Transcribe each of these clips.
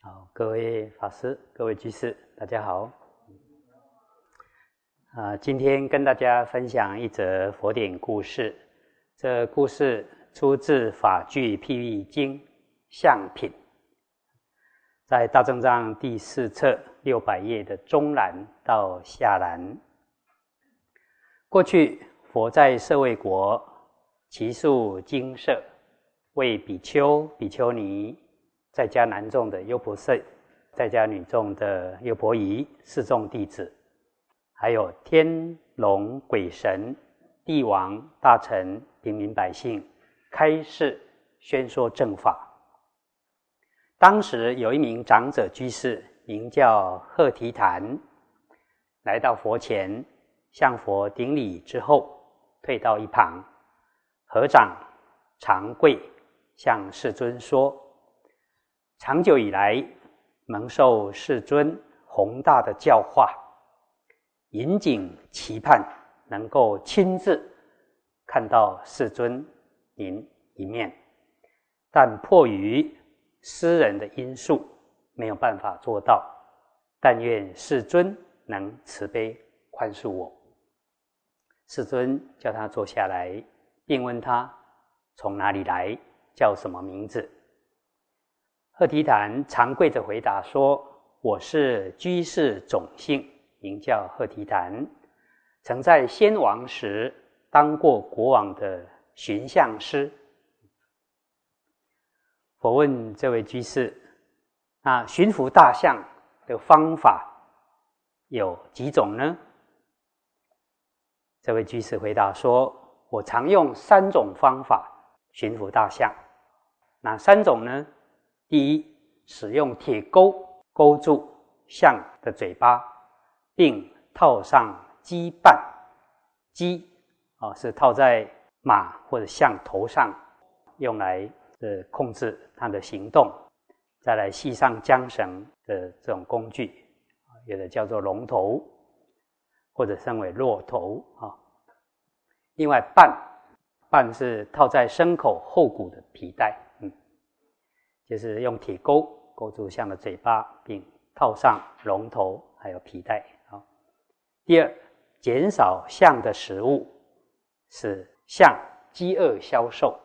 好，各位法师、各位居士，大家好。啊，今天跟大家分享一则佛典故事。这故事出自《法句譬喻经·相品》，在大正藏第四册六百页的中栏到下栏。过去佛在舍卫国，其数精舍，为比丘、比丘尼。在家男众的优婆塞，在家女众的优婆夷，四众弟子，还有天龙鬼神、帝王大臣、平民百姓，开示宣说正法。当时有一名长者居士，名叫贺提檀，来到佛前，向佛顶礼之后，退到一旁，合掌长跪，向世尊说。长久以来，蒙受世尊宏大的教化，引颈期盼能够亲自看到世尊您一面，但迫于私人的因素，没有办法做到。但愿世尊能慈悲宽恕我。世尊叫他坐下来，并问他从哪里来，叫什么名字。赫提檀常跪着回答说：“我是居士种姓，名叫赫提檀，曾在先王时当过国王的巡相师。”我问这位居士：“那驯服大象的方法有几种呢？”这位居士回答说：“我常用三种方法驯服大象。哪三种呢？”第一，使用铁钩勾住象的嘴巴，并套上羁绊。羁啊，是套在马或者象头上，用来呃控制它的行动。再来系上缰绳的这种工具，有的叫做龙头，或者称为骆头啊。另外，绊绊是套在牲口后骨的皮带。就是用铁钩勾住象的嘴巴，并套上龙头，还有皮带。好，第二，减少象的食物，使象饥饿消瘦。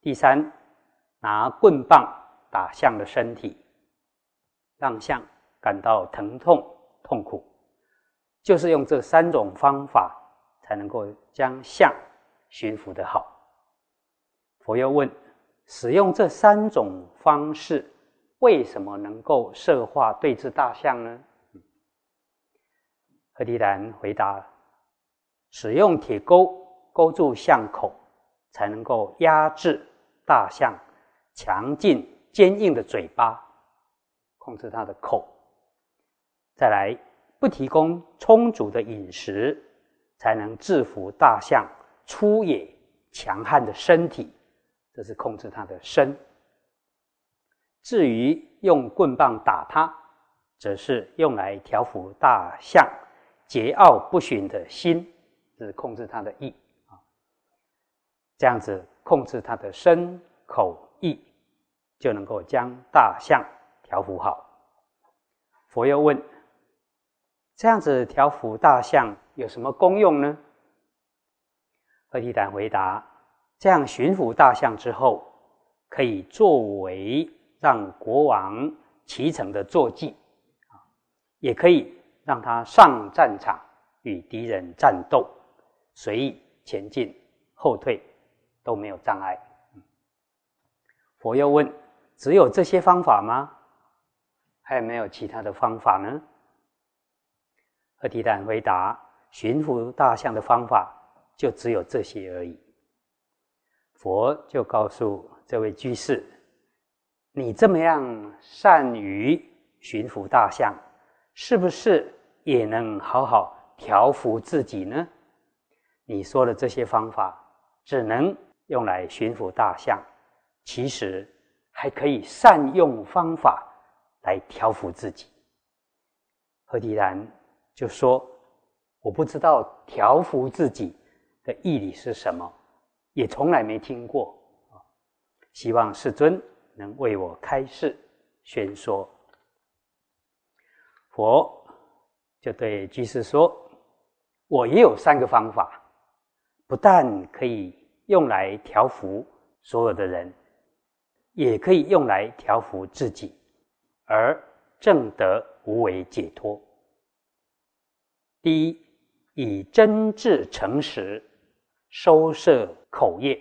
第三，拿棍棒打象的身体，让象感到疼痛痛苦。就是用这三种方法，才能够将象驯服的好。佛又问。使用这三种方式，为什么能够设化对治大象呢？何迪兰回答：使用铁钩勾住象口，才能够压制大象强劲坚硬的嘴巴，控制它的口。再来，不提供充足的饮食，才能制服大象粗野强悍的身体。这是控制它的身。至于用棍棒打它，则是用来调服大象桀骜不驯的心，是控制它的意啊。这样子控制它的身口意，就能够将大象调服好。佛又问：这样子调服大象有什么功用呢？何提坦回答。这样驯服大象之后，可以作为让国王骑乘的坐骑，啊，也可以让他上战场与敌人战斗，随意前进、后退都没有障碍。佛又问：只有这些方法吗？还有没有其他的方法呢？赫提坦回答：驯服大象的方法就只有这些而已。佛就告诉这位居士：“你这么样善于驯服大象，是不是也能好好调服自己呢？你说的这些方法只能用来驯服大象，其实还可以善用方法来调服自己。”何迪然就说：“我不知道调服自己的义理是什么。”也从来没听过啊！希望世尊能为我开示，宣说。佛就对居士说：“我也有三个方法，不但可以用来调伏所有的人，也可以用来调伏自己，而正得无为解脱。第一，以真挚诚实收摄口业，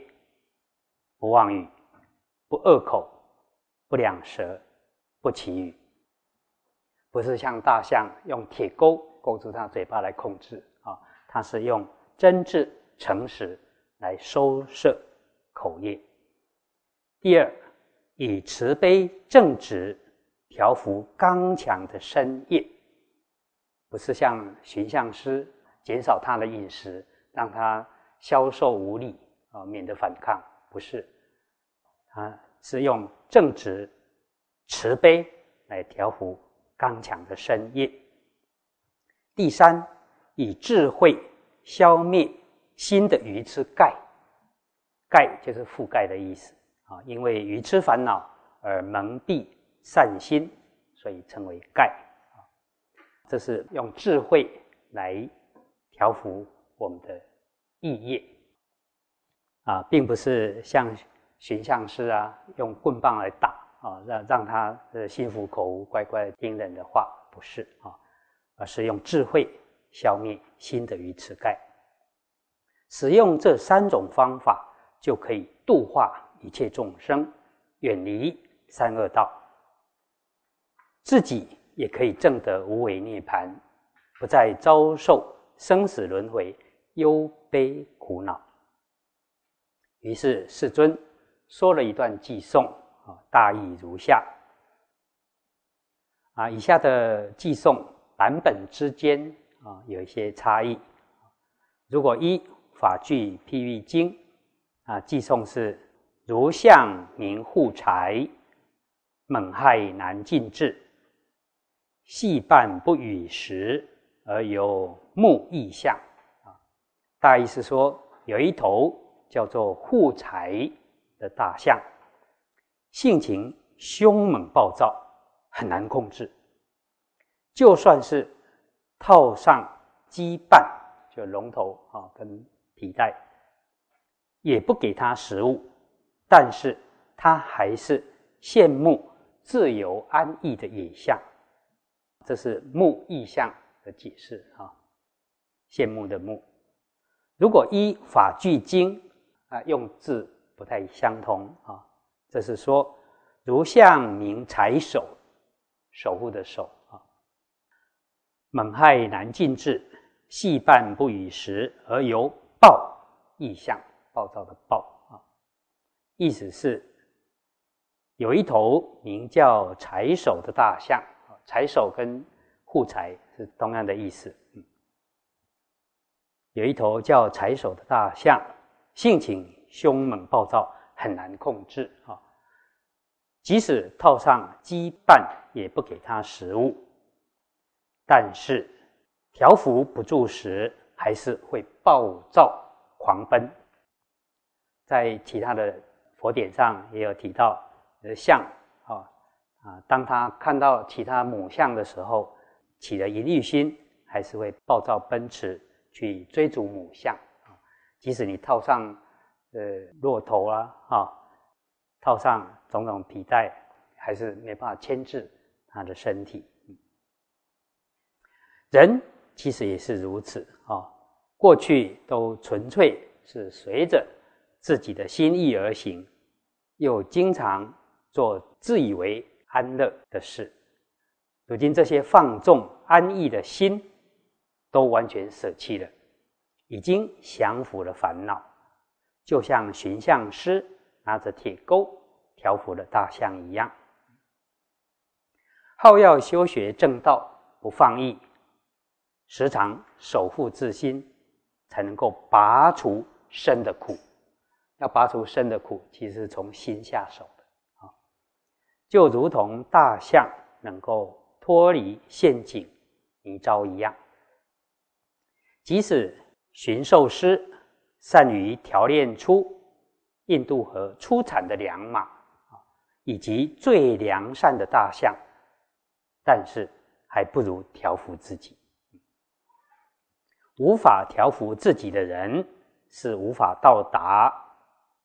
不妄语，不恶口，不两舌，不绮语。”不是像大象用铁钩勾住它嘴巴来控制啊，它是用真挚诚实来收摄口业。第二，以慈悲正直调伏刚强的身业，不是像寻相师减少他的饮食，让他消瘦无力啊，免得反抗，不是，啊，是用正直慈悲来调伏。刚强的身业。第三，以智慧消灭心的愚痴盖，盖就是覆盖的意思啊。因为愚痴烦恼而蒙蔽善心，所以称为盖啊。这是用智慧来调伏我们的意业啊，并不是像寻相师啊，用棍棒来打。啊，让让他呃心服口服，乖乖听人的话，不是啊，而是用智慧消灭心的愚痴盖。使用这三种方法，就可以度化一切众生，远离三恶道，自己也可以证得无为涅槃，不再遭受生死轮回、忧悲苦恼。于是世尊说了一段偈颂啊。大意如下：啊，以下的寄送版本之间啊有一些差异。如果一法句譬喻经啊，寄送是如相明护财，猛害难尽治，细半不与时，而有目异相。大意是说，有一头叫做护财的大象。性情凶猛暴躁，很难控制。就算是套上羁绊，就龙头啊跟皮带，也不给他食物，但是他还是羡慕自由安逸的野象。这是木意象的解释啊，羡慕的慕。如果依法句经啊，用字不太相同啊。这是说，如相名财守，守护的守啊，猛害难尽治，细半不与时，而由暴异象，暴躁的暴啊，意思是有一头名叫财守的大象啊，财守跟护财是同样的意思，有一头叫财手的大象，性情凶猛暴躁。很难控制啊！即使套上羁绊，也不给它食物。但是条幅不住时，还是会暴躁狂奔。在其他的佛典上也有提到，呃，象啊啊，当他看到其他母象的时候，起了淫欲心，还是会暴躁奔驰去追逐母象啊。即使你套上。呃，骆驼啊，哈，套上种种皮带，还是没办法牵制他的身体。人其实也是如此啊，过去都纯粹是随着自己的心意而行，又经常做自以为安乐的事。如今这些放纵安逸的心，都完全舍弃了，已经降服了烦恼。就像寻象师拿着铁钩调伏了大象一样，好要修学正道，不放逸，时常守护自心，才能够拔除身的苦。要拔除身的苦，其实从心下手的啊，就如同大象能够脱离陷阱泥沼一样，即使驯兽师。善于调练出印度河出产的良马啊，以及最良善的大象，但是还不如调服自己。无法调服自己的人，是无法到达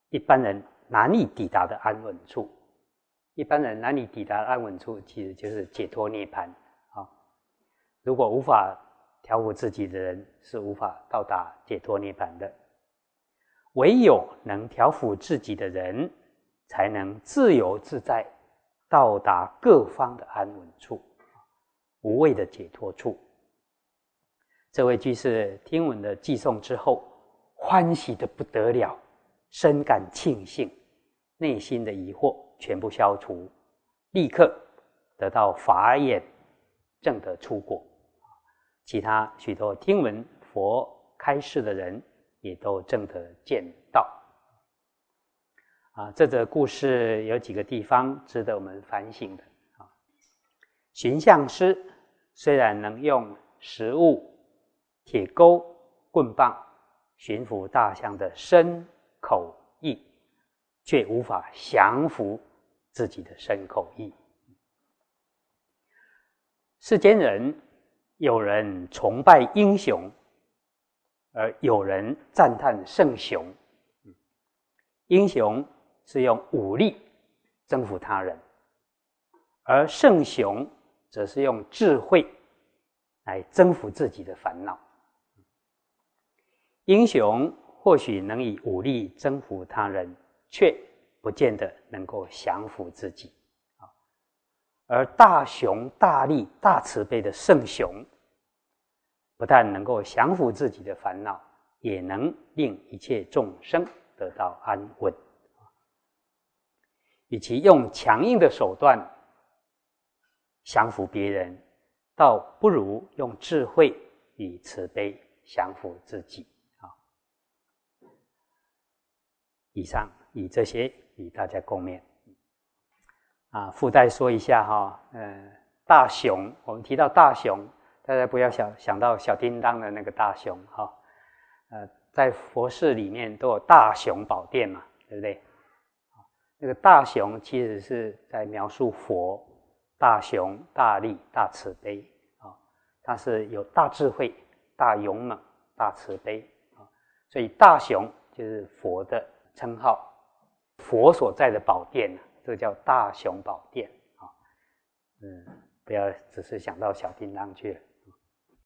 一般人难以抵达的安稳处。一般人难以抵达安稳处，其实就是解脱涅槃啊。如果无法调伏自己的人，是无法到达解脱涅槃的。唯有能调伏自己的人，才能自由自在到达各方的安稳处，无畏的解脱处。这位居士听闻的寄送之后，欢喜的不得了，深感庆幸，内心的疑惑全部消除，立刻得到法眼，证得出果。其他许多听闻佛开示的人。也都正得见到啊！这则故事有几个地方值得我们反省的啊。寻相师虽然能用食物、铁钩、棍棒驯服大象的身口意，却无法降服自己的身口意。世间人有人崇拜英雄。而有人赞叹圣雄，英雄是用武力征服他人，而圣雄则是用智慧来征服自己的烦恼。英雄或许能以武力征服他人，却不见得能够降服自己。而大雄大力大慈悲的圣雄。不但能够降服自己的烦恼，也能令一切众生得到安稳。与其用强硬的手段降服别人，倒不如用智慧与慈悲降服自己。啊！以上以这些与大家共勉。啊，附带说一下哈，嗯，大雄，我们提到大雄。大家不要想想到小叮当的那个大雄哈，呃，在佛寺里面都有大雄宝殿嘛，对不对？那个大雄其实是在描述佛大雄大力大慈悲啊，他是有大智慧、大勇猛、大慈悲啊，所以大雄就是佛的称号，佛所在的宝殿呢，这叫大雄宝殿啊，嗯，不要只是想到小叮当去了。